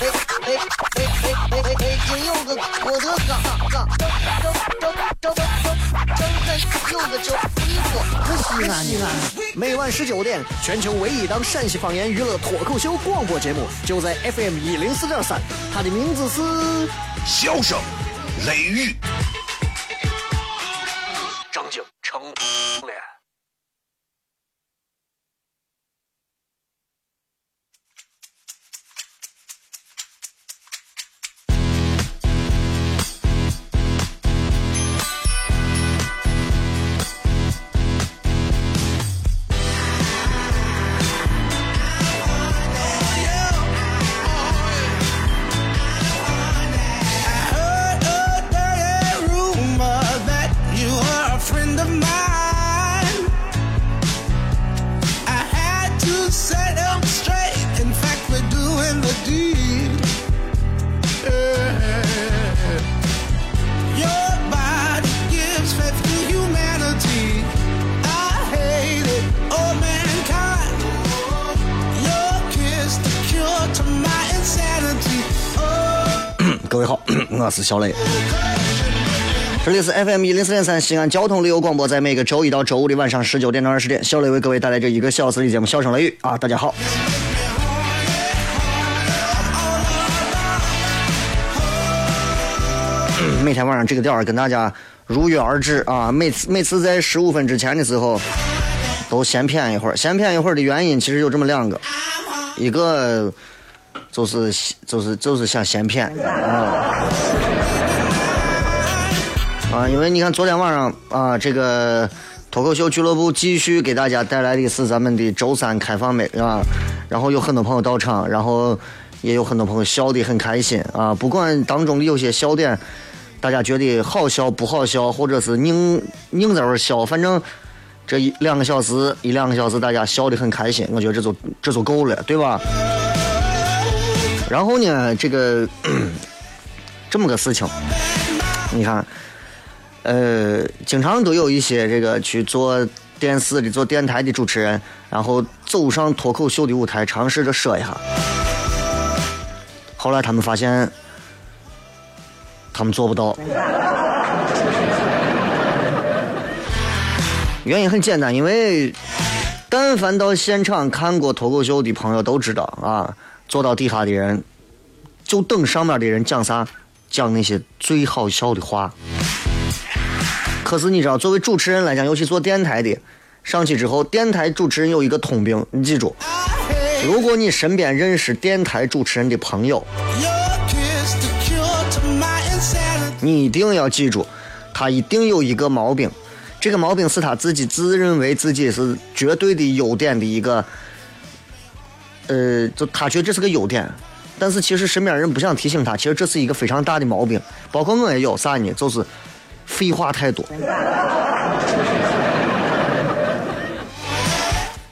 哎哎哎哎哎！金柚子，我的嘎嘎，张张张张张张柚子，衣服，可西安呢？每晚十九点，全球唯一档陕西方言娱乐脱口秀广播节目，就在 FM 一零四点三，它的名字是《笑声雷雨》。各位好，我是小雷，这里是 FM 一零四点三西安交通旅游广播，在每个周一到周五的晚上十九点到二十点，小雷为各位带来这一个小时的节目《笑声雷雨》啊，大家好。每天晚上这个点儿跟大家如约而至啊，每次每次在十五分之前的时候都先谝一会儿，先谝一会儿的原因其实有这么两个，一个。就是就是就是想先骗啊啊！因为你看昨天晚上啊，这个脱口秀俱乐部继续给大家带来的是咱们的周三开放麦啊，然后有很多朋友到场，然后也有很多朋友笑得很开心啊。不管当中的有些笑点，大家觉得好笑不好笑，或者是拧拧在那笑，反正这一两个小时一两个小时大家笑得很开心，我觉得这就这就够了，对吧？然后呢，这个 这么个事情，你看，呃，经常都有一些这个去做电视的、做电台的主持人，然后走上脱口秀的舞台，尝试着说一下。后来他们发现，他们做不到。原因很简单，因为但凡到现场看过脱口秀的朋友都知道啊。坐到底下的人，就等上面的人讲啥，讲那些最好笑的话。可是你知道，作为主持人来讲，尤其做电台的，上去之后，电台主持人有一个通病，你记住，如果你身边认识电台主持人的朋友，你一定要记住，他一定有一个毛病，这个毛病是他自己自认为自己是绝对的优点的一个。呃，就他觉得这是个优点，但是其实身边人不想提醒他，其实这是一个非常大的毛病。包括我也有啥呢？就是废话太多，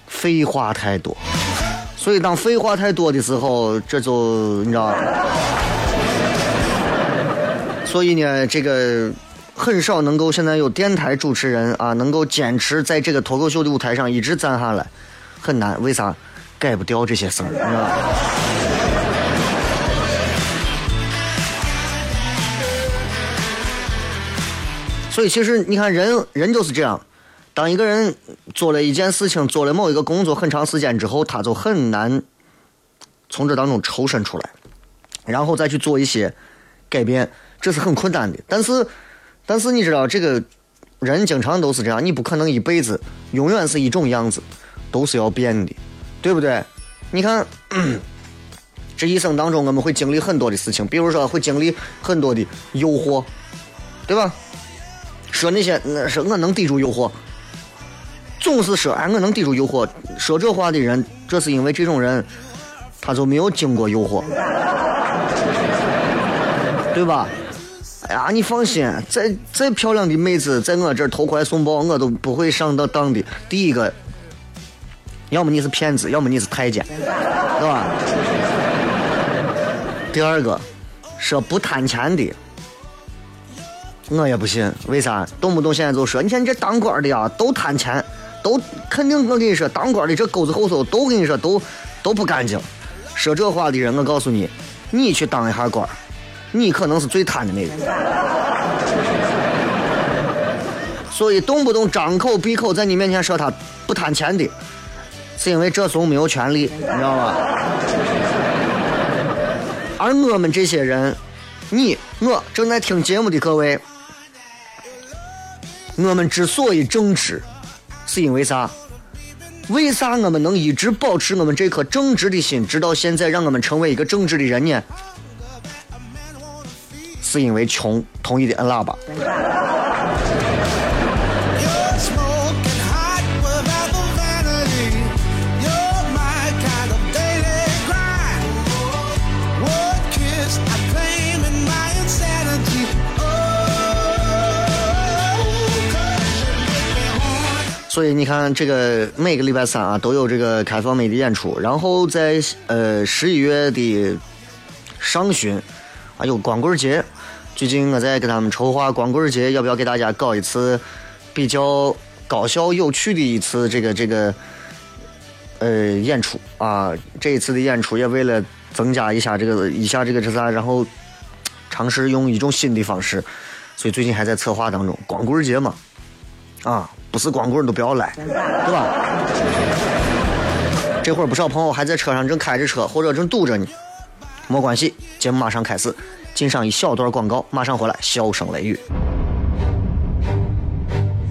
废话太多。所以当废话太多的时候，这就你知道。所以呢，这个很少能够现在有电台主持人啊，能够坚持在这个脱口秀的舞台上一直站下来，很难。为啥？改不掉这些事儿，你知道吧？所以其实你看，人人就是这样。当一个人做了一件事情，做了某一个工作很长时间之后，他就很难从这当中抽身出来，然后再去做一些改变，这是很困难的。但是，但是你知道，这个人经常都是这样，你不可能一辈子永远是一种样子，都是要变的。对不对？你看，这一生当中我们会经历很多的事情，比如说会经历很多的诱惑，对吧？说那些，说我能抵住诱惑，总是说哎我能抵住诱惑，说这话的人，这是因为这种人他就没有经过诱惑，对吧？哎呀，你放心，再再漂亮的妹子在我这儿偷怀送抱，我都不会上到当的。第一个，要么你是骗子，要么你是太监，是吧？第二个，说不贪钱的，我也不信。为啥？动不动现在就说，你看你这当官的呀，都贪钱，都肯定。我跟你说，当官的这沟子后头都跟你说都都不干净。说这话的人，我告诉你，你去当一下官，你可能是最贪的那个。所以动不动张口闭口在你面前说他不贪钱的，是因为这怂没有权利，你知道吗？而我们这些人，你我正在听节目的各位，我们之所以正直，是因为啥？为啥我们能一直保持我们这颗正直的心，直到现在，让我们成为一个正直的人呢？是因为穷，同意的摁喇叭。所以你看，这个每个礼拜三啊都有这个开放美的演出，然后在呃十一月的上旬啊有光棍节。最近我在给他们筹划光棍节，要不要给大家搞一次比较搞笑有趣的一次这个这个呃演出啊？这一次的演出也为了增加一下这个一下这个这啥，然后尝试用一种新的方式，所以最近还在策划当中。光棍节嘛，啊。不是光棍都不要来，对吧？这会儿不少朋友还在车上正开着车，或者正堵着呢。没关系，节目马上开始，进上一小段广告，马上回来，笑声雷雨。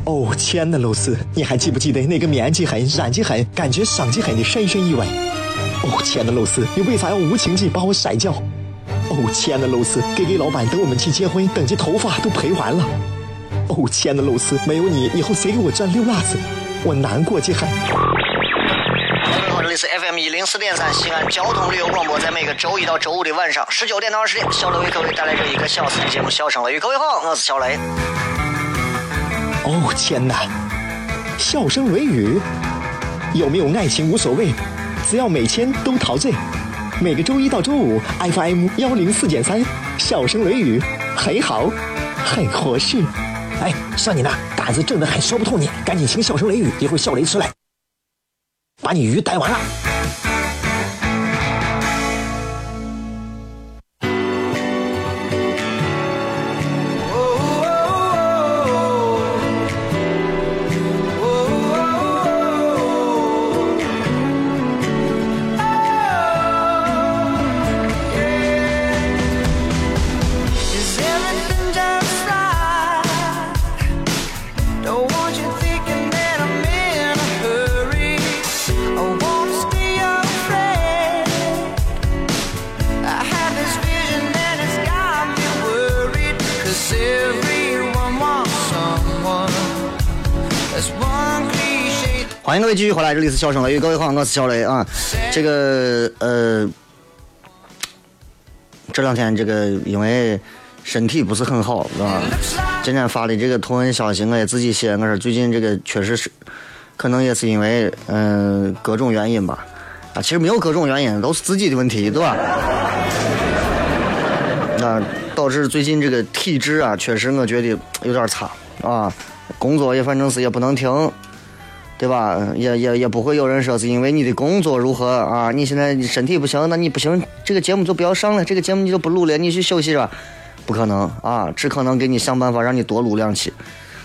哦，亲爱的露丝，你还记不记得那个面积狠、染技狠、感觉伤及狠的深深意外？哦，亲爱的露丝，你为啥要无情地把我甩掉？哦，亲爱的露丝给给老板等我们去结婚，等这头发都赔完了。哦，亲爱的露丝，没有你，以后谁给我赚六辣子？我难过极了。各位好，这里是 FM 一零四点三西安交通旅游广播，在每个周一到周五的晚上十九点到二十点，小雷为各位带来这一个小时的节目《笑声雷雨》。各位好，我是小雷。哦，天哪！笑声雷雨，有没有爱情无所谓，只要每天都陶醉。每个周一到周五，FM 幺零四点三，笑声雷雨，很好，很合适。哎，像你那胆子正的很，说不透你，赶紧请笑声雷雨，一会儿笑雷出来，把你鱼逮完了。各位继续回来，这里是笑声雷雨，各位好，我是小雷啊。这个呃，这两天这个因为身体不是很好，是吧？今天发的这个图文消息，我也自己写，我说最近这个确实是，可能也是因为嗯各种原因吧。啊，其实没有各种原因，都是自己的问题，对吧？那导致最近这个体质啊，确实我觉得有点差啊。工作也反正是也不能停。对吧？也也也不会有人说是因为你的工作如何啊？你现在身体不行，那你不行，这个节目就不要上了，这个节目你就不录了，你去休息吧。不可能啊，只可能给你想办法让你多录两期，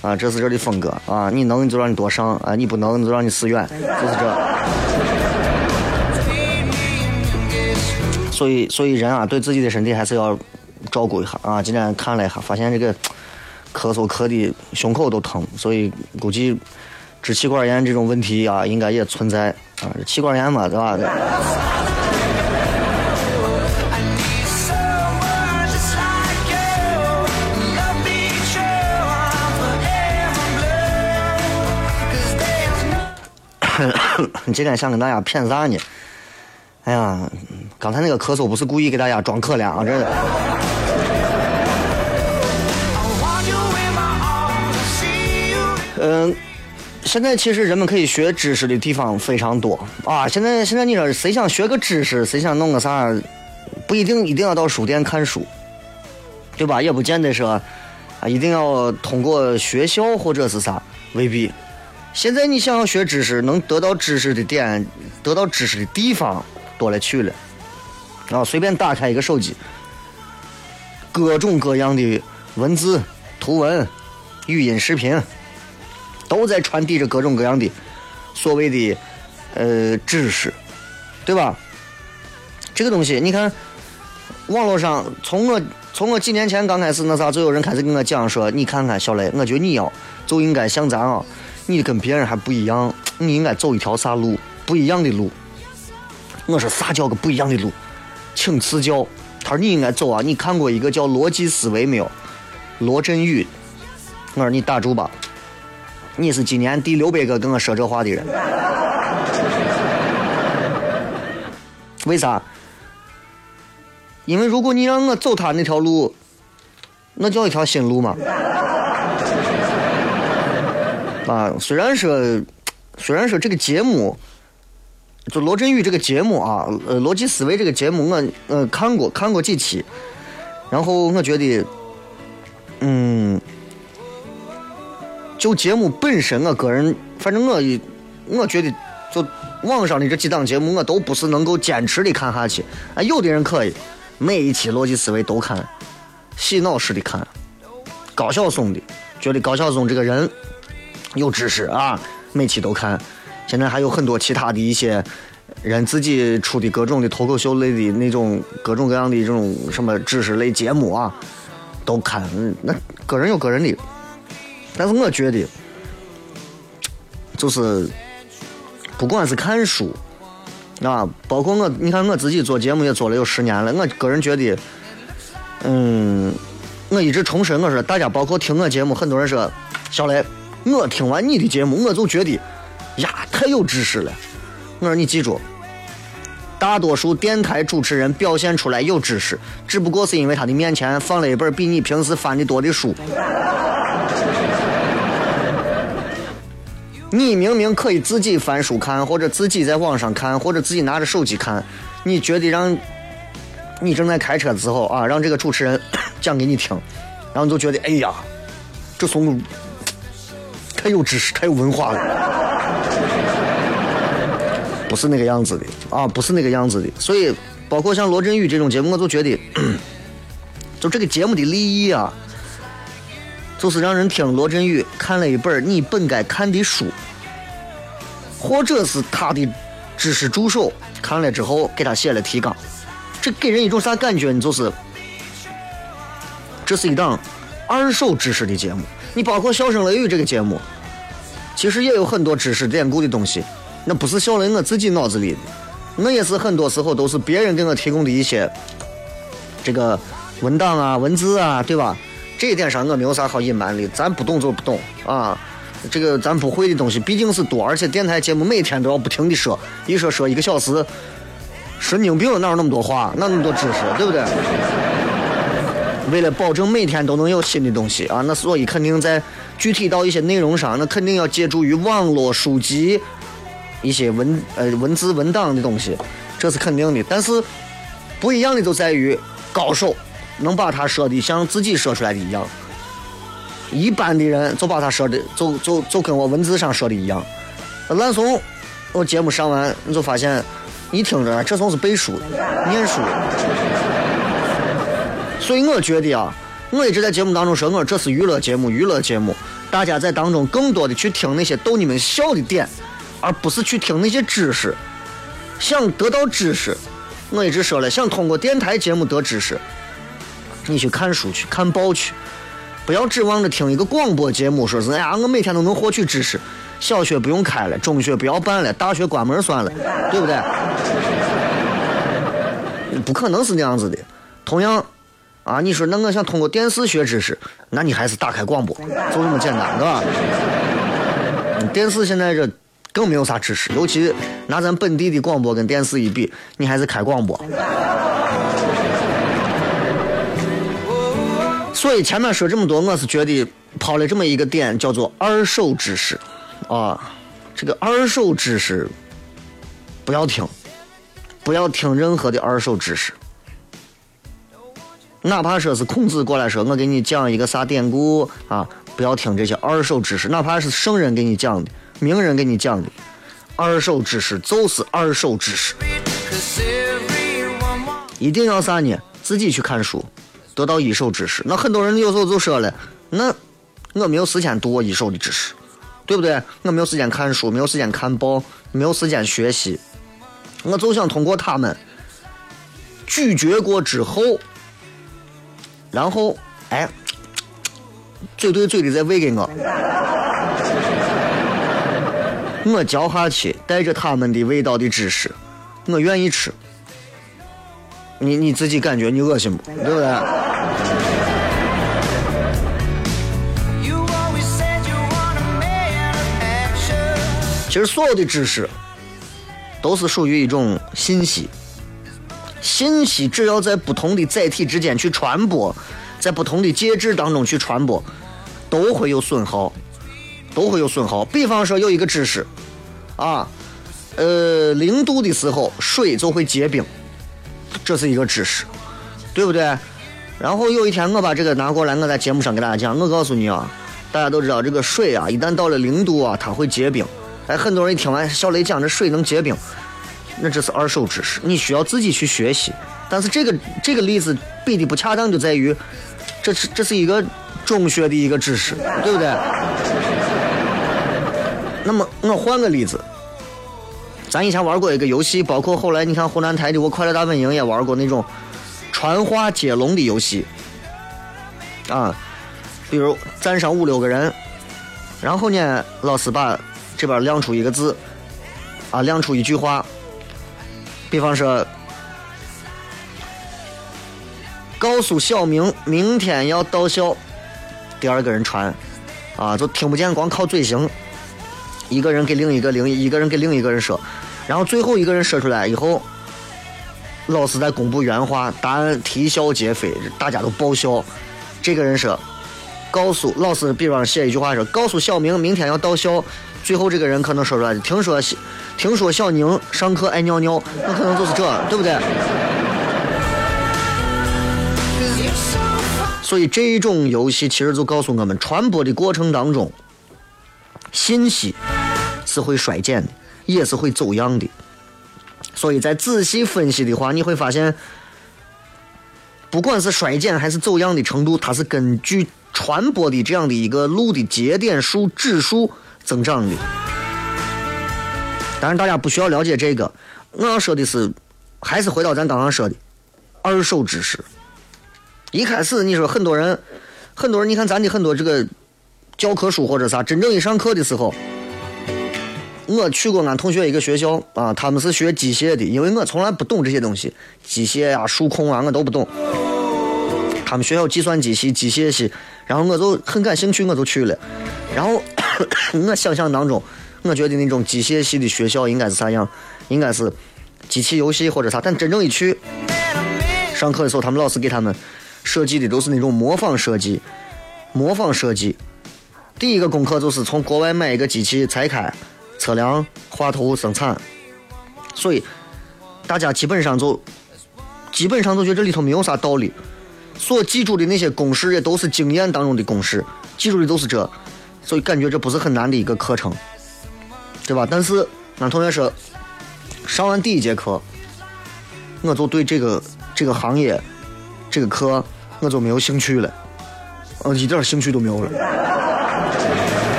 啊，这是这的风格啊。你能就让你多上啊，你不能就让你死远，就是这。所以，所以人啊，对自己的身体还是要照顾一下啊。今天看了一下，发现这个咳嗽咳的胸口都疼，所以估计。支气管炎这种问题啊，应该也存在啊，气管炎嘛，对吧？你今天想跟大家骗啥呢？哎呀，刚才那个咳嗽不是故意给大家装可怜啊，真的。嗯，现在其实人们可以学知识的地方非常多啊。现在现在你说谁想学个知识，谁想弄个啥，不一定一定要到书店看书，对吧？也不见得说啊，一定要通过学校或者是啥，未必。现在你想要学知识，能得到知识的点，得到知识的地方多了去了。啊，随便打开一个手机，各种各样的文字、图文、语音、视频。都在传递着各种各样的所谓的呃知识，对吧？这个东西，你看网络上，从我从我几年前刚开始那啥，就有人开始跟我讲说，你看看小雷，我觉得你要就应该像咱啊，你跟别人还不一样，你应该走一条啥路，不一样的路。我说啥叫个不一样的路？请赐教。他说你应该走啊，你看过一个叫逻辑思维没有？罗振宇。我说你打住吧。你是今年第六百个跟我说这话的人，为啥？因为如果你让我走他那条路，那叫一条新路嘛。啊，虽然说，虽然说这个节目，就罗振宇这个节目啊，呃，逻辑思维这个节目，我呃看过看过几期，然后我觉得，嗯。就节目本身，我个人反正我我觉得，就网上的这几档节目，我都不是能够坚持的看下去。啊，有的人可以每一期逻辑思维都看，洗脑式的看。高晓松的，觉得高晓松这个人有知识啊，每期都看。现在还有很多其他的一些人自己出的各种的脱口秀类的那种各种各样的这种什么知识类节目啊，都看。那个人有个人的。但是我觉得，就是不管是看书啊，包括我，你看我自己做节目也做了有十年了。我个人觉得，嗯，我一直重申，我说大家包括听我节目，很多人说小雷，我听完你的节目，我就觉得呀，太有知识了。我说你记住，大多数电台主持人表现出来有知识，只不过是因为他的面前放了一本比你平时翻的多的书。你明明可以自己翻书看，或者自己在网上看，或者自己拿着手机看。你觉得让，你正在开车的时候啊，让这个主持人讲给你听，然后你就觉得哎呀，这怂 太有知识，太有文化了。不是那个样子的啊，不是那个样子的。所以，包括像罗振宇这种节目，我就觉得，就这个节目的利益啊。就是让人听罗振宇看了一本你本该看的书，或者是他的知识助手看了之后给他写了提纲，这给人一种啥感觉呢？就是这是一档二手知识的节目。你包括《笑声雷雨》这个节目，其实也有很多知识典故的东西，那不是笑雷我自己脑子里的，那也是很多时候都是别人给我提供的一些这个文档啊、文字啊，对吧？这一点上我没有啥好隐瞒的，咱不懂就不懂啊。这个咱不会的东西毕竟是多，而且电台节目每天都要不停的说，一说说一个小时，神经病哪有那么多话，哪那么多知识，对不对？为了保证每天都能有新的东西啊，那所以肯定在具体到一些内容上，那肯定要借助于网络书籍一些文呃文字文档的东西，这是肯定的。但是不一样的就在于高手。能把他说的像自己说出来的一样，一般的人就把他说的就就就跟我文字上说的一样。烂怂，我节目上完你就发现，一听着这怂是背书，念书。所以我觉得啊，我一直在节目当中说，我这是娱乐节目，娱乐节目，大家在当中更多的去听那些逗你们笑的点，而不是去听那些知识。想得到知识，我一直说了，想通过电台节目得知识。你去看书去，看报去，不要指望着听一个广播节目，说是哎呀，我每天都能获取知识。小学不用开了，中学不要办了，大学关门算了，对不对？不可能是那样子的。同样，啊，你说那我想通过电视学知识，那你还是打开广播，就这么简单，对吧？电视现在这更没有啥知识，尤其拿咱本地的广播跟电视一比，你还是开广播。所以前面说这么多，我是觉得抛了这么一个点，叫做二手知识啊。这个二手知识不要听，不要听任何的二手知识，哪怕说是孔子过来说，我给你讲一个啥典故啊，不要听这些二手知识，哪怕是圣人给你讲的、名人给你讲的，二手知识就是二手知识，一定要啥呢？自己去看书，得到一手知识。那很多人有时候就说了，那我没有时间读我一手的知识。对不对？我没有时间看书，没有时间看报，没有时间学习，我就想通过他们咀嚼过之后，然后哎，嘴对嘴的再喂给我，我嚼下去，带着他们的味道的知识，我愿意吃。你你自己感觉你恶心不？对不对？其实所有的知识都是属于一种信息，信息只要在不同的载体之间去传播，在不同的介质当中去传播，都会有损耗，都会有损耗。比方说有一个知识，啊，呃，零度的时候水就会结冰，这是一个知识，对不对？然后有一天我把这个拿过来，我在节目上给大家讲，我告诉你啊，大家都知道这个水啊，一旦到了零度啊，它会结冰。哎，很多人一听完小雷讲这水能结冰，那这是二手知识，你需要自己去学习。但是这个这个例子比的不恰当，就在于这是这是一个中学的一个知识，对不对？那么我换个例子，咱以前玩过一个游戏，包括后来你看湖南台的《我快乐大本营》也玩过那种传话接龙的游戏啊，比如站上五六个人，然后呢，老师把这边亮出一个字，啊，亮出一句话，比方说，告诉小明明天要到校。第二个人传，啊，就听不见，光靠嘴型。一个人给另一个另一个人给另一个人说，然后最后一个人说出来以后，老师在公布原话，答案啼笑皆非，大家都爆笑。这个人说，告诉老师，比方写一句话说，告诉小明明天要到校。最后这个人可能说出来的，听说听说小宁上课爱尿尿，那可能就是这，对不对？所以这种游戏其实就告诉我们，传播的过程当中，信息是会衰减的，也是会走样的。所以在仔细分析的话，你会发现，不管是衰减还是走样的程度，它是根据传播的这样的一个路的节点数指数。增长的，当然大家不需要了解这个。我要说的是，还是回到咱刚刚说的二手知识。一开始你说很多人，很多人，你看咱的很多这个教科书或者啥，真正一上课的时候，我去过俺同学一个学校啊，他们是学机械的，因为我从来不懂这些东西，机械啊、数控啊，我都不懂。他们学校计算机系、机械系，然后我就很感兴趣，我就去了，然后。我想象当中，我觉得那种机械系的学校应该是啥样？应该是机器游戏或者啥。但真正一去上课的时候，他们老师给他们设计的都是那种模仿设计，模仿设计。第一个功课就是从国外买一个机器拆开测量、画图、生产。所以大家基本上就基本上都觉得这里头没有啥道理。所记住的那些公式也都是经验当中的公式，记住的都是这。所以感觉这不是很难的一个课程，对吧？但是俺同学说，上完第一节课，我就对这个这个行业这个课我就没有兴趣了，嗯，一点兴趣都没有了。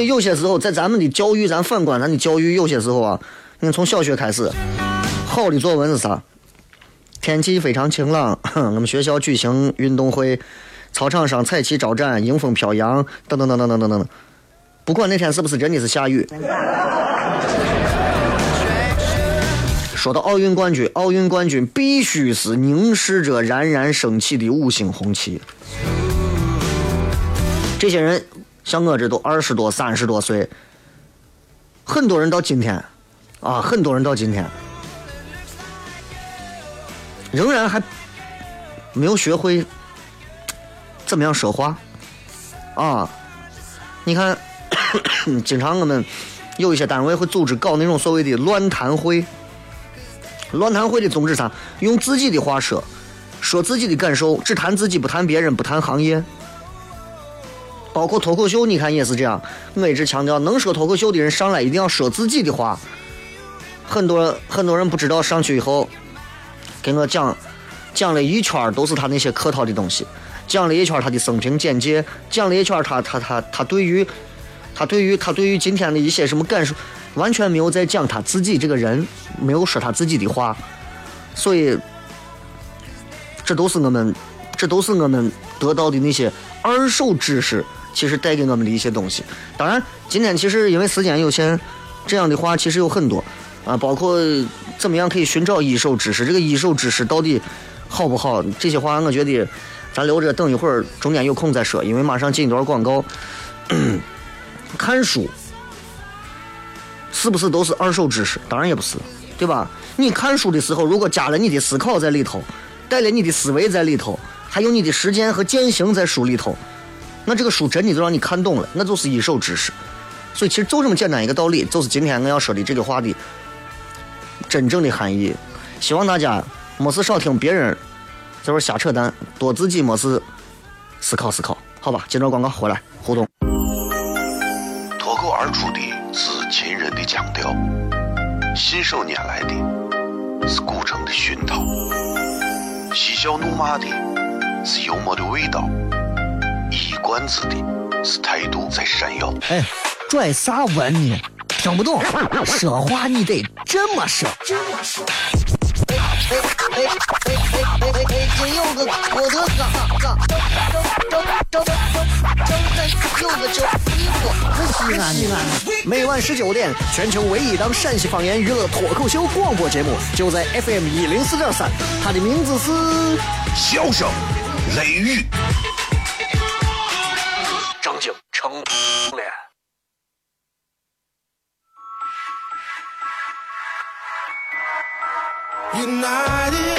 以有些时候在咱们的教育，咱反观咱的教育，有些时候啊，你看从小学开始，好的作文是啥？天气非常晴朗，我们学校举行运动会。操场上彩旗招展，迎风飘扬，等等等等等等等。不管那天是不是真的是下雨。说到奥运冠军，奥运冠军必须是凝视着冉冉升起的五星红旗。这些人像我这都二十多、三十多岁，很多人到今天，啊，很多人到今天，仍然还没有学会怎么样说话啊。你看，经常我们有一些单位会组织搞那种所谓的乱谈会。乱谈会的宗旨啥？用自己的话说，说自己的感受，只谈自己，不谈别人，不谈行业。包括脱口秀，你看也是这样。我一直强调，能说脱口秀的人上来一定要说自己的话。很多很多人不知道，上去以后给我讲讲了一圈都是他那些客套的东西，讲了一圈他的生平简介，讲了一圈他他他他对于他对于他对于今天的一些什么感受。完全没有在讲他自己这个人，没有说他自己的话，所以这都是我们，这都是我们得到的那些二手知识，其实带给我们的一些东西。当然，今天其实因为时间有限，这样的话其实有很多啊，包括怎么样可以寻找一手知识，这个一手知识到底好不好？这些话我觉得咱留着等一会儿中间有空再说，因为马上进一段广告，看书。是不是都是二手知识？当然也不是，对吧？你看书的时候，如果加了你的思考在里头，带了你的思维在里头，还有你的实践和践行在书里头，那这个书真的就让你看懂了，那就是一手知识。所以其实就这么简单一个道理，就是今天我要说的这个话的真正的含义。希望大家没事少听别人在这瞎扯淡，多自己没事思考思考，好吧？接着广告回来互动。脱口而出的。是秦人的腔调，信手拈来的是古城的熏陶，嬉笑怒骂的是幽默的味道，一冠子的是态度在闪耀。哎，拽啥文呢？听不懂，说话你得这么说。哎哎哎哎哎哎！北京有个郭德纲，张张张张张张有个叫李波，西安西安。每晚十九点，全球唯一档陕西方言娱乐脱口秀广播节目，就在 FM 一零四点三。它的名字是《笑声雷雨》，United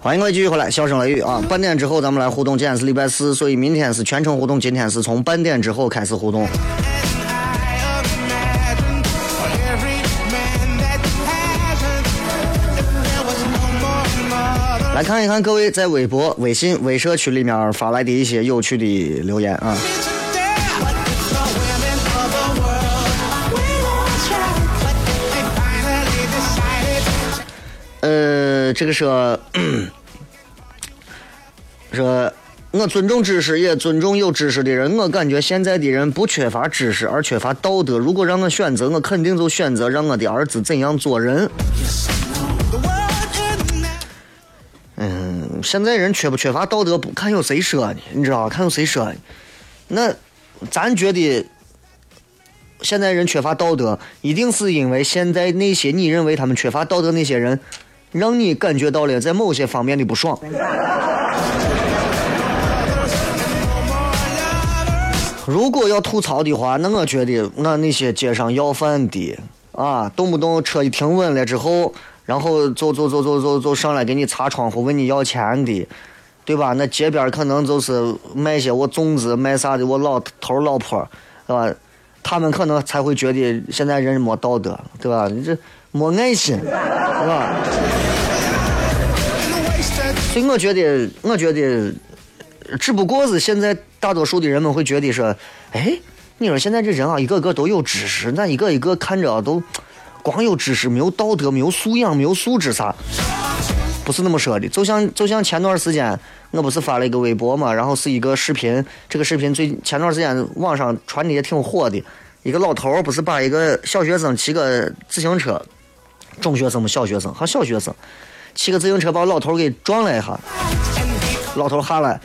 欢迎各位继续回来，笑声雷雨啊！半点之后咱们来互动，今天是礼拜四，所以明天是全程互动，今天是从半点之后开始互动。来看一看各位在微博、微信、微社区里面发来的一些有趣的留言啊。呃这个说，说我尊重知识，也尊重有知识的人。我感觉现在的人不缺乏知识，而缺乏道德。如果让我选择，我肯定就选择让我的儿子怎样做人。嗯，现在人缺不缺乏道德，不看有谁说呢？你知道？看有谁说呢？那咱觉得现在人缺乏道德，一定是因为现在那些你认为他们缺乏道德那些人，让你感觉到了在某些方面的不爽。如果要吐槽的话，那我觉得那那些街上要饭的啊，动不动车一停稳了之后，然后走走走走走走上来给你擦窗户问你要钱的，对吧？那街边可能就是卖些我粽子卖啥的，我老头老婆，是吧？他们可能才会觉得现在人没道德，对吧？你这没爱心，是吧？所以我觉得，我觉得，只不过是现在大多数的人们会觉得说，哎，你说现在这人啊，一个个都有知识，那一个一个看着啊都光有知识，没有道德，没有素养，没有素质啥。不是那么说的，就像就像前段时间，我不是发了一个微博嘛，然后是一个视频，这个视频最前段时间网上传的也挺火的，一个老头儿不是把一个小学生骑个自行车，中学生嘛，小学生还小学生，骑个自行车把老头给撞了一下，老头下来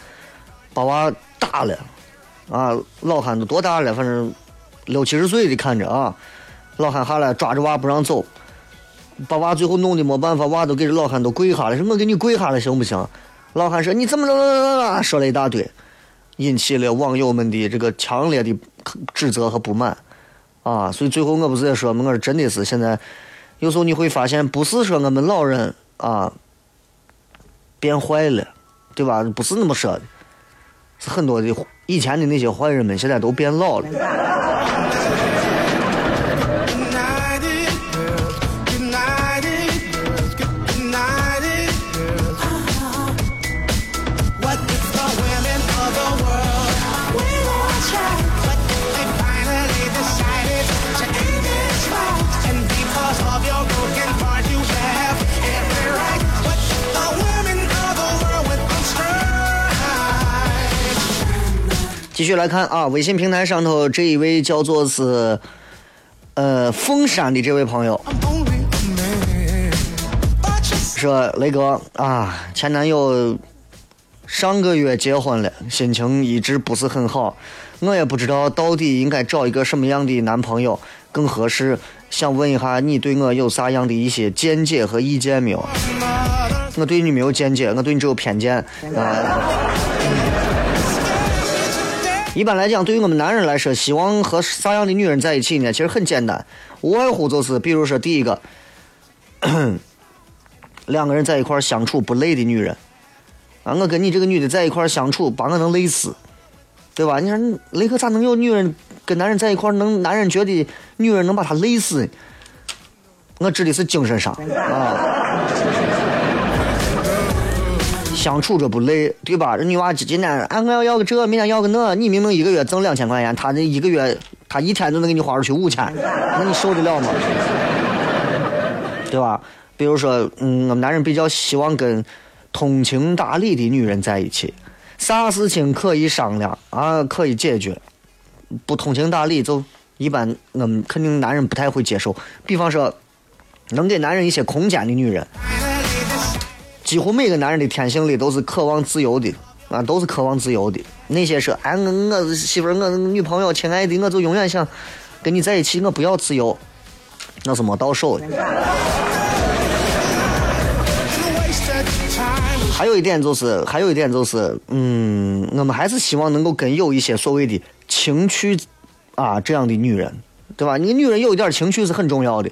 把娃打了，啊，老汉都多大了，反正六七十岁的看着啊，老汉下来抓着娃不让走，把娃最后弄得没办法，娃都给这老汉都跪下了，说我给你跪下了行不行？老汉说你怎么怎么怎么说了一大堆，引起了网友们的这个强烈的指责和不满，啊，所以最后我不是也说嘛，我说真的是现在，有时候你会发现，不是说我们老人啊变坏了，对吧？不是那么说的，是很多的以前的那些坏人们现在都变老了。继续来看啊，微信平台上头这一位叫做是呃凤山的这位朋友说雷哥啊，前男友上个月结婚了，心情一直不是很好，我也不知道到底应该找一个什么样的男朋友更合适，想问一下你对我有啥样的一些见解和意见没有？我对你没有见解，我对你只有偏见啊。一般来讲，对于我们男人来说，希望和啥样的女人在一起呢？其实很简单，无外乎就是，比如说第一个，两个人在一块相处不累的女人啊，我跟你这个女的在一块相处，把我能累死，对吧？你说雷哥咋能有女人跟男人在一块，能男人觉得女人能把他累死？我指的是精神上啊。相处着不累，对吧？这女娃今天俺，我要要个这，明天要个那，你明明一个月挣两千块钱，她这一个月，她一天都能给你花出去五千，那你受得了吗？对吧？比如说，嗯，我们男人比较希望跟通情达理的女人在一起，啥事情可以商量啊，可以解决。不通情达理，就一般我们肯定男人不太会接受。比方说，能给男人一些空间的女人，几乎每个男人的天性里都是渴望自由的啊，都是渴望自由的。那些说，哎，我我媳妇，我女朋友，亲爱的，我就永远想跟你在一起，我不要自由，那是没到手的。还有一点就是，还有一点就是，嗯，我们还是希望能够跟有一些所谓的情趣啊这样的女人，对吧？你女人有一点情趣是很重要的。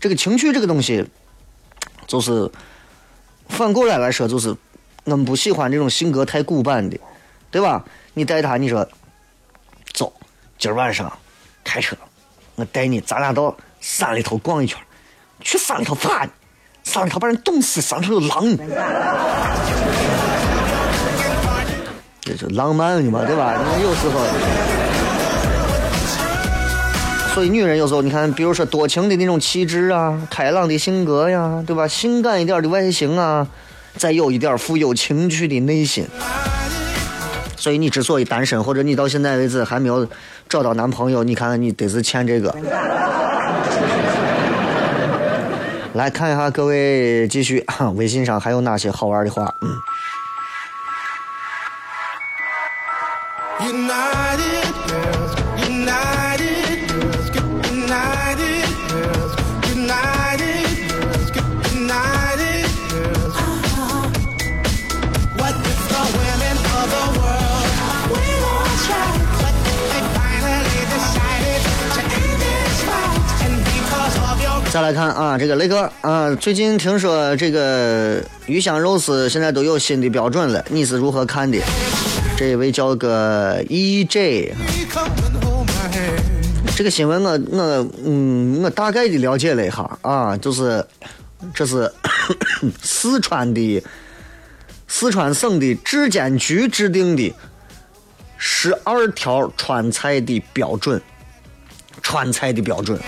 这个情趣这个东西，就是反过来来说，就是我们不喜欢这种性格太古板的，对吧？你带他，你说走，今儿晚上开车，我带你，咱俩到山里头逛一圈，去山里头爬，山里头把人冻死，山里头有狼。这就浪漫的嘛，对吧？你有时候，所以女人有时候你看，比如说多情的那种气质啊，开朗的性格呀，对吧？性感一点的外形啊，再有一点富有情趣的内心。所以你之所以单身，或者你到现在为止还没有找到男朋友，你看你得是欠这个。来看一下各位继续，微信上还有哪些好玩的话？嗯。United 再来看啊，这个雷哥啊，最近听说这个鱼香肉丝现在都有新的标准了，你是如何看的？这位叫个 EJ，这个新闻我我嗯我大概的了解了一下啊，就是这是四川的四川省的质监局制定的十二条川菜的标准，川菜的标准。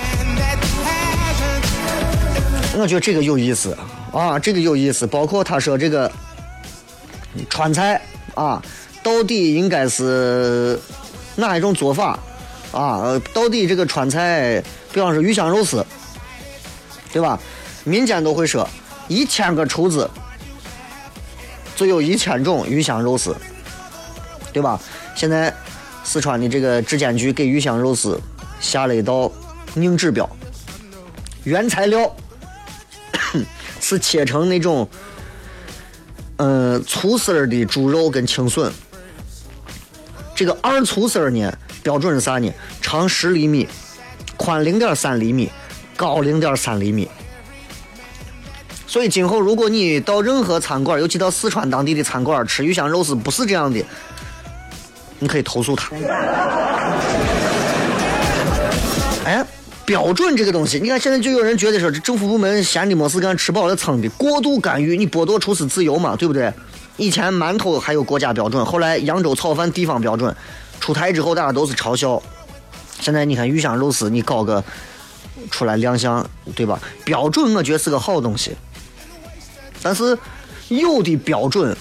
我觉得这个有意思啊，这个有意思。包括他说这个川菜啊，到底应该是哪一种做法啊，到底这个川菜，比方说鱼香肉丝，对吧？民间都会说，一千个厨子就有一千种鱼香肉丝，对吧？现在四川的这个质监局给鱼香肉丝下了一道硬指标，原材料是切成那种，嗯、粗丝儿的猪肉跟青笋。这个二粗丝儿呢，标准是啥呢？长十厘米，宽零点三厘米，高零点三厘米。所以今后如果你到任何餐馆，尤其到四川当地的餐馆吃鱼香肉丝不是这样的，你可以投诉他。标准这个东西，你看现在就有人觉得说，这政府部门闲的没事干，吃饱了撑的，过度干预，你剥夺厨师自由嘛，对不对？以前馒头还有国家标准，后来扬州炒饭地方标准，出台之后大家都是嘲笑。现在你看鱼香肉丝，你搞个出来亮相，对吧？标准我觉得是个好东西，但是有的标准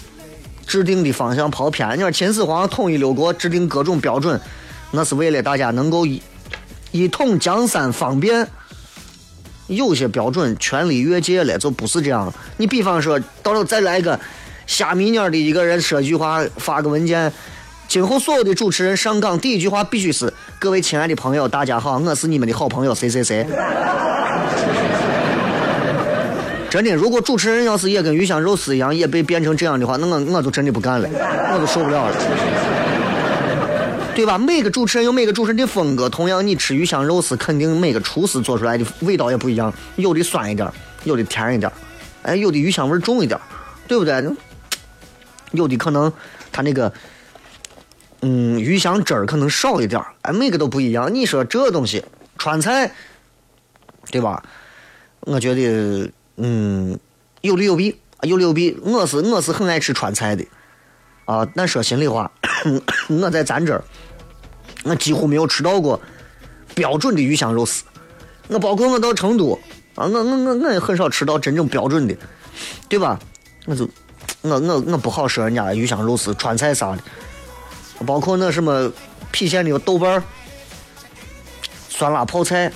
制定的方向跑偏。你说秦始皇统一六国，制定各种标准，那是为了大家能够一统江山方便。有些标准权力越界了，就不是这样了。你比方说，到时候再来一个虾米鸟的一个人说句话，发个文件，今后所有的主持人上岗第一句话必须是：各位亲爱的朋友，大家好，我是你们的好朋友谁谁谁。真的，如果主持人要是也跟鱼香肉丝一样，也被变成这样的话，那我我就真的不干了，我就受不了了。对吧？每个主持人有每个主持人的风格，同样你吃鱼香肉丝，肯定每个厨师做出来的味道也不一样，有的酸一点，有的甜一点，哎，有的鱼香味重一点，对不对？有的可能他那个，嗯，鱼香汁儿可能少一点儿，哎，每个都不一样。你说这东西，川菜，对吧？我觉得，嗯，有利有弊，有利有弊。我是我是很爱吃川菜的，啊，但说心里话，我在咱这儿，我几乎没有吃到过标准的鱼香肉丝。我包括我到成都啊，我我我我也很少吃到真正标准的，对吧？我就我我我不好说人家鱼香肉丝、川菜啥的，包括那什么郫县的豆瓣儿、酸辣泡菜，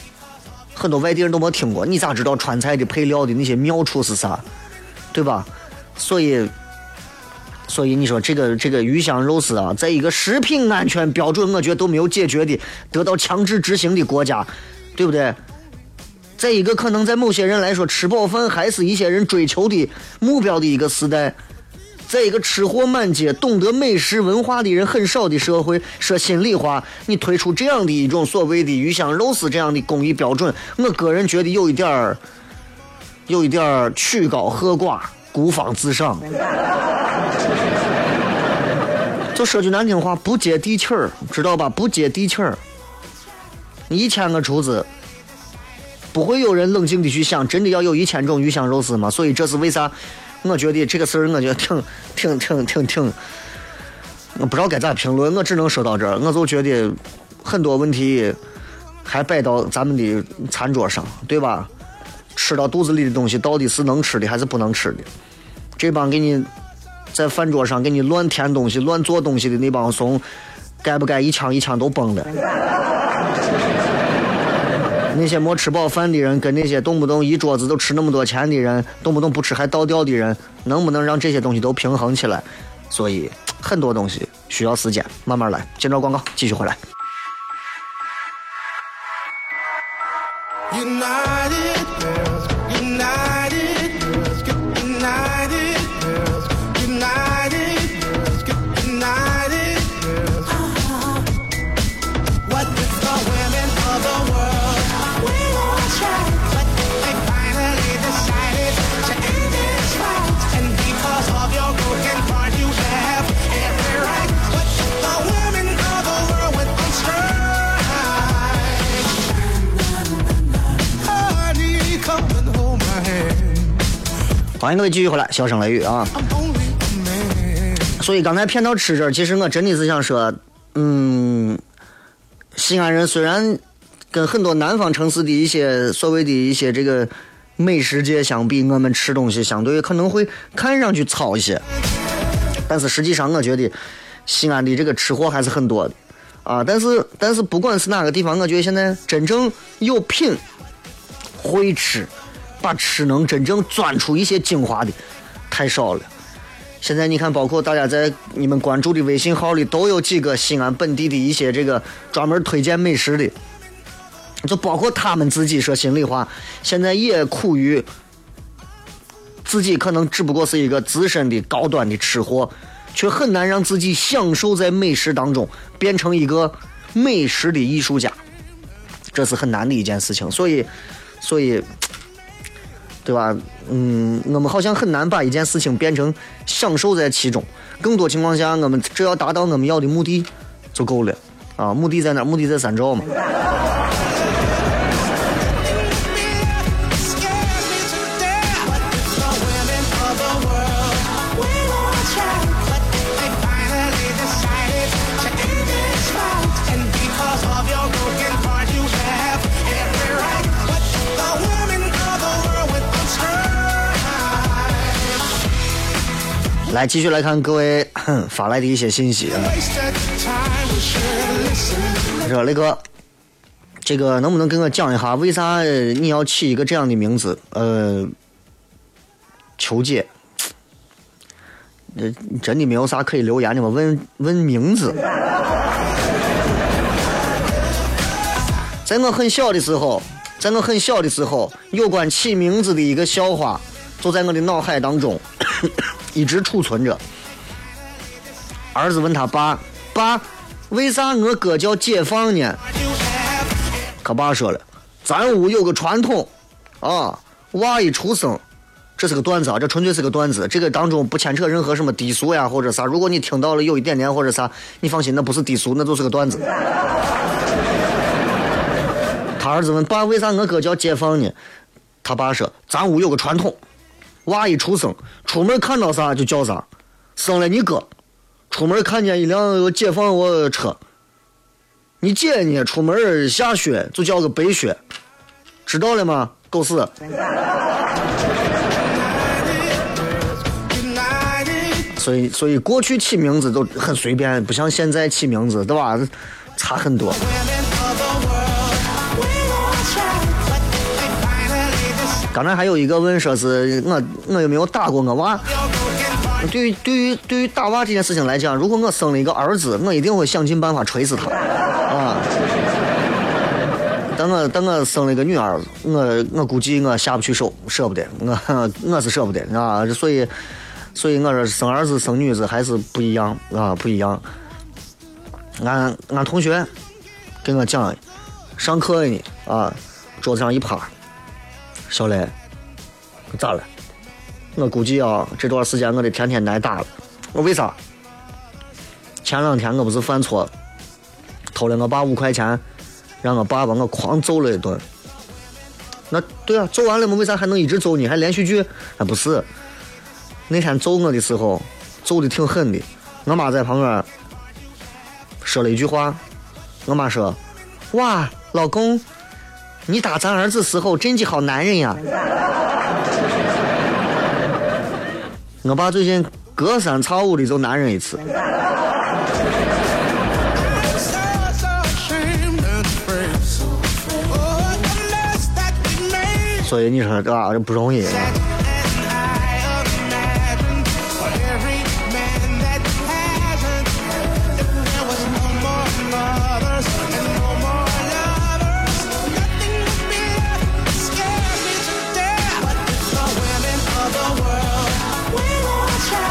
很多外地人都没听过。你咋知道川菜的配料的那些妙处是啥？对吧？所以，所以你说这个这个鱼香肉丝啊，在一个食品安全标准我觉得都没有解决的、得到强制执行的国家，对不对？在一个可能在某些人来说吃饱饭还是一些人追求的目标的一个时代，在一个吃货满街、懂得美食文化的人很少的社会，说心里话，你推出这样的一种所谓的鱼香肉丝这样的工艺标准，我个人觉得有一点儿，有一点儿曲高和寡、孤芳自赏。就说句难听话，不接地气儿，知道吧？不接地气儿。你一千个厨子，不会有人冷静的去想，真的要有一千种鱼香肉丝吗？所以这是为啥？我觉得这个事儿，我觉得挺挺挺挺挺，我不知道该咋评论，我只能说到这儿。我就觉得很多问题还摆到咱们的餐桌上，对吧？吃到肚子里的东西到底是能吃的还是不能吃的？这帮给你在饭桌上给你乱添东西、乱做东西的那帮怂，该不该一枪一枪都崩了？那些没吃饱饭的人，跟那些动不动一桌子都吃那么多钱的人，动不动不吃还倒掉的人，能不能让这些东西都平衡起来？所以很多东西需要时间，慢慢来。接着广告，继续回来。United girl. 欢迎各位继续回来，笑声雷雨啊！所以刚才骗到吃这儿，其实我真的是想说，嗯，西安人虽然跟很多南方城市的一些所谓的一些这个美食界相比，我们吃东西相对可能会看上去糙一些，但是实际上我觉得西安的这个吃货还是很多的。啊，但是但是不管是哪个地方，我觉得现在真正有品、会吃、把吃能真正钻出一些精华的太少了。现在你看，包括大家在你们关注的微信号里，都有几个西安本地的一些这个专门推荐美食的，就包括他们自己说心里话，现在也苦于自己可能只不过是一个资深的高端的吃货，却很难让自己享受在美食当中，变成一个美食的艺术家，这是很难的一件事情。所以，所以，对吧？嗯，我们好像很难把一件事情变成享受在其中。更多情况下，我们只要达到我们要的目的就够了。啊，目的在哪？目的在三兆嘛。来，继续来看各位发来的一些信息啊。说雷哥，这个能不能跟我讲一下，为啥你要起一个这样的名字？呃，求解。呃，真的没有啥可以留言的吗？问问名字。在我很小的时候，在我很小的时候，有关起名字的一个笑话，就在我的脑海当中一直储存着。儿子问他爸：“爸，为啥我哥叫解放呢？”他爸说了：“咱屋有个传统，啊，娃一出生，这是个段子啊，这纯粹是个段子，这个当中不牵扯任何什么低俗呀或者啥。如果你听到了有一点点或者啥，你放心，那不是低俗，那就是个段子。”他儿子问爸：“为啥我哥叫解放呢？”他爸说：“咱屋有个传统，娃一出生，出门看到啥就叫啥。生了你哥，出门看见一辆解放我车，你姐呢，出门下雪就叫个白雪，知道了吗？狗屎！所以，所以过去起名字都很随便，不像现在起名字，对吧？差很多。刚才还有一个问说是我我有没有打过我娃？对于对于对于打娃这件事情来讲，如果我生了一个儿子，我一定会想尽办法锤死他啊！等我等我生了一个女儿，我我估计我下不去手，舍不得，我我是舍不得啊！所以所以我说生儿子生女子还是不一样啊，不一样。俺俺同学跟我讲，上课呢啊，桌子上一趴，小雷，咋了？我估计啊，这段时间我得天天挨打了。我为啥？前两天我不是犯错，偷了我爸五块钱，让我爸把我狂揍了一顿。那对啊，揍完了嘛，为啥还能一直揍你？还连续剧？啊，不是。那天揍我的时候，揍的挺狠的。我妈在旁边说了一句话，我妈说：“哇，老公，你打咱儿子时候真的好男人呀！我爸最近隔三差五的就男人一次。所以你说干啥？这不容易。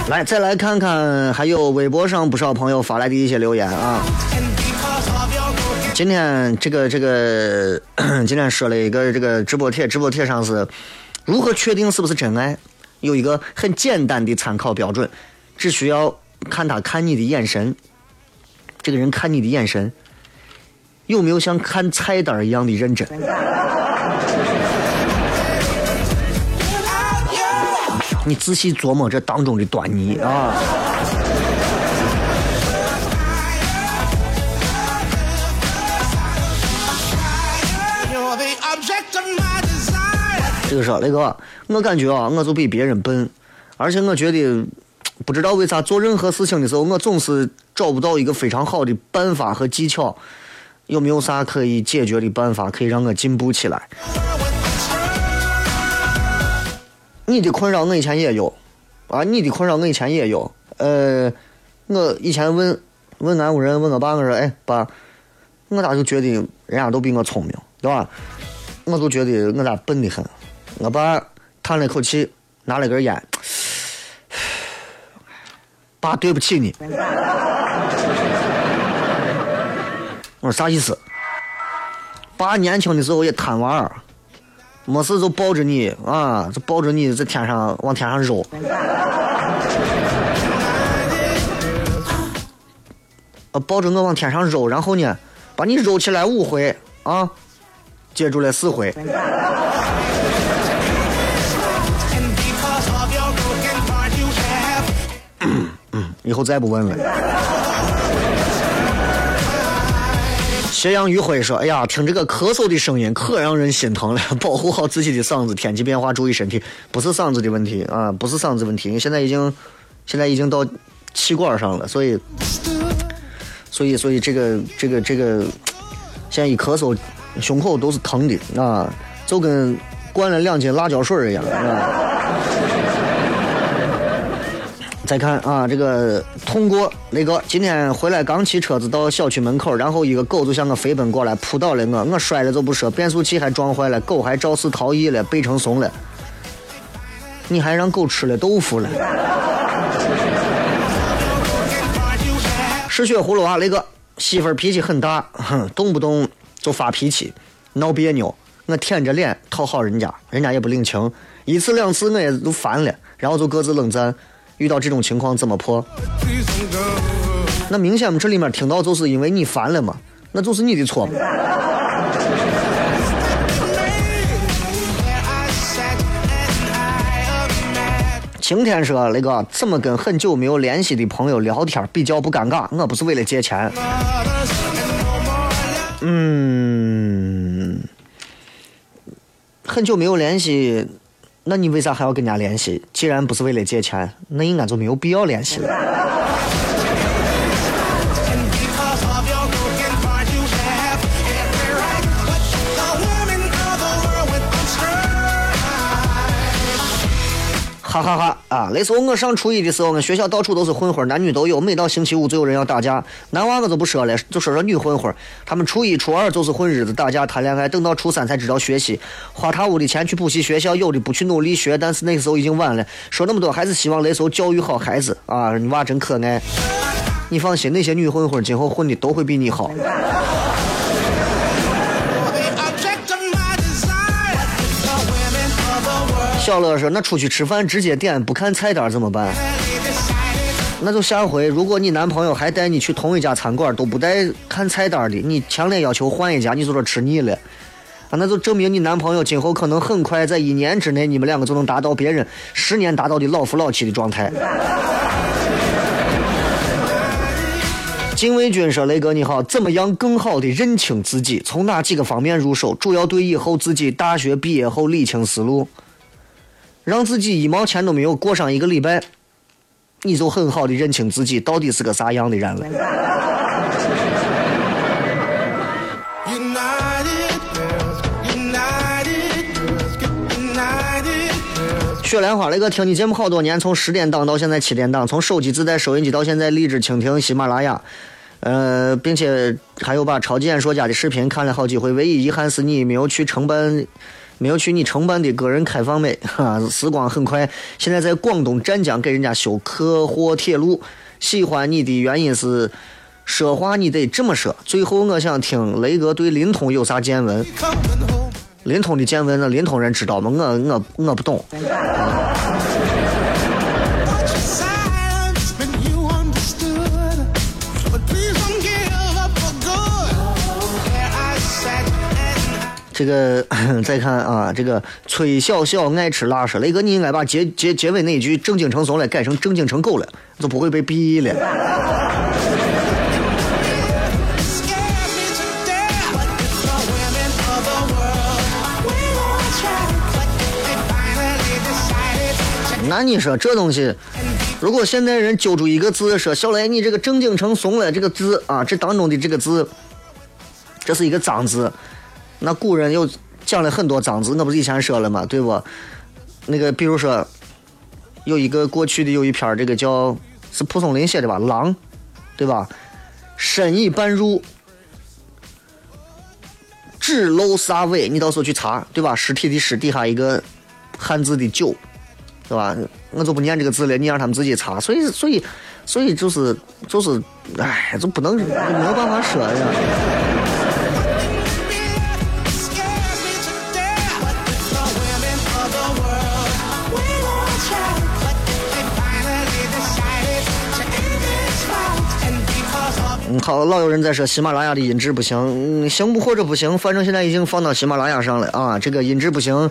来，再来看看还有微博上不少朋友发来的一些留言啊。今天这个这个，今天说了一个这个直播帖，直播帖上是如何确定是不是真爱，有一个很简单的参考标准，只需要看他看你的眼神，这个人看你的眼神有没有像看菜单一样的认真。你仔细琢磨这当中的端倪啊！这个说雷哥，我感觉啊，我就比别人笨，而且我觉得不知道为啥做任何事情的时候，我总是找不到一个非常好的办法和技巧。有没有啥可以解决的办法，可以让我进步起来？你的困扰我以前也有，啊，你的困扰我以前也有。呃，我以前问问南屋人，问我爸，我说，哎，爸，我咋就觉得人家都比我聪明，对吧？我就觉得我咋笨的很。我爸叹了口气，拿了根烟，爸，对不起你。我说啥意思？爸年轻的时候也贪玩，没事就抱着你啊，就抱着你在天上往天上揉。啊，抱着我往天上揉，然后呢，把你揉起来五回啊，接住了四回。嗯以后再不问了。斜阳余晖说：“哎呀，听这个咳嗽的声音可让人心疼了，保护好自己的嗓子，天气变化注意身体，不是嗓子的问题啊，不是嗓子问题，因为现在已经，现在已经到气管上了，所以，所以，所以这个，这个，这个，现在一咳嗽，胸口都是疼的啊，就跟灌了两斤辣椒水一样啊。”再看啊，这个通过那个今天回来刚骑车子到小区门口，然后一个狗就向我飞奔过来，扑倒了我，我摔了就不说，变速器还撞坏了，狗还肇事逃逸了，背成怂了。你还让狗吃了豆腐了？失血葫芦娃那个媳妇脾气很大，哼，动不动就发脾气，闹别扭。我舔着脸讨好人家，人家也不领情，一次两次我也都烦了，然后就各自冷战。遇到这种情况怎么破？那明显这里面听到就是因为你烦了嘛，那就是你的错。晴天说那个怎么跟很久没有联系的朋友聊天比较不尴尬？我不是为了借钱。嗯，很久没有联系，那你为啥还要跟人家联系？既然不是为了借钱，那应该就没有必要联系了。哈哈哈啊！那时候我上初一的时候，我们学校到处都是混混，男女都有。每到星期五就有人要打架。男娃我就不说了，就说说女混混。他们初一、初二就是混日子、打架、谈恋爱，等到初三才知道学习，花他屋的钱去补习学校，有的不去努力学，但是那个时候已经晚了。说那么多，还是希望那时候教育好孩子啊！你娃真可爱。你放心，那些女混混今后混的都会比你好。小乐说：“那出去吃饭直接点，不看菜单怎么办？”那就下回，如果你男朋友还带你去同一家餐馆，都不带看菜单的，你强烈要求换一家，你就说吃腻了，啊，那就证明你男朋友今后可能很快在一年之内，你们两个就能达到别人十年达到的老夫老妻的状态。禁卫军说：“雷哥你好，怎么样更好的认清自己？从哪几个方面入手？主要对以后自己大学毕业后理清思路，让自己一毛钱都没有过上一个礼拜。”你就很好的认清自己到底是个啥样的人了。雪莲花，那个听你节目好多年，从十点档到现在七点档，从手机自带收音机到现在荔枝、蜻蜓、喜马拉雅，呃，并且还有把超级演说家的视频看了好几回。唯一遗憾是你没有去承办，没有去你承办的个人开放美，哈，时光很快。现在在广东湛江给人家修客货铁路，喜欢你的原因是。说话你得这么说。最后，我想听雷哥对临潼有啥见闻.临潼的见闻，那临潼人知道吗？我我我不懂。这个 再看啊，这个崔小小爱吃辣说，雷哥你应该把结结结尾那一句正经成怂了改成正经成狗了，就不会被毙了。那你说这东西，如果现代人揪住一个字说小雷你这个正经成怂了这个字啊，这当中的这个字，这是一个脏字，那古人又讲了很多脏字，我不是以前说了吗？对不？那个比如说有一个过去的有一篇这个叫是蒲松龄写的吧，《狼》，对吧？深以半入，只露飒尾，你到时候去查，对吧？尸体的尸底下一个汉字的九，对吧？我就不念这个字了，你让他们自己查。所以，所以，所以就是就是，哎，就不能没有办法说呀。好，老有人在说喜马拉雅的音质不行，嗯，行不或者不行，反正现在已经放到喜马拉雅上了啊。这个音质不行，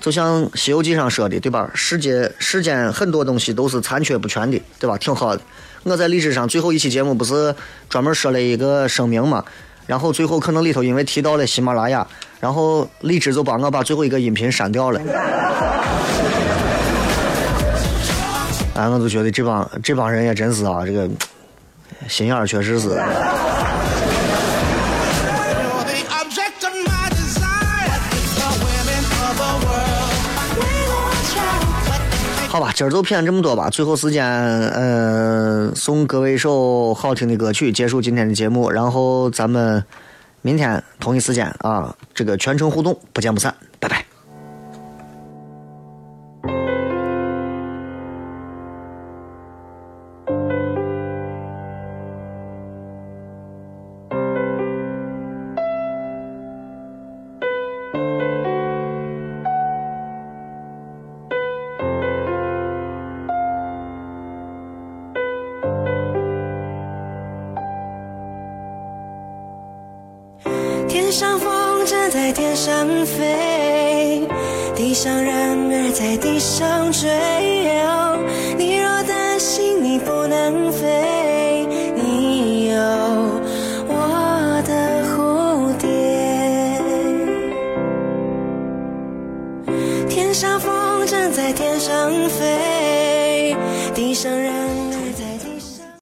就像《西游记》上说的，对吧？世界世间很多东西都是残缺不全的，对吧？挺好的。我在荔枝上最后一期节目不是专门说了一个声明嘛，然后最后可能里头因为提到了喜马拉雅，然后荔枝就帮我把最后一个音频删掉了。哎，我就觉得这帮这帮人也真是啊，这个心眼儿确实是。好吧，今儿就骗这么多吧。最后时间，呃，送各位一首好听的歌曲，结束今天的节目。然后咱们明天同一时间啊，这个全程互动，不见不散，拜拜。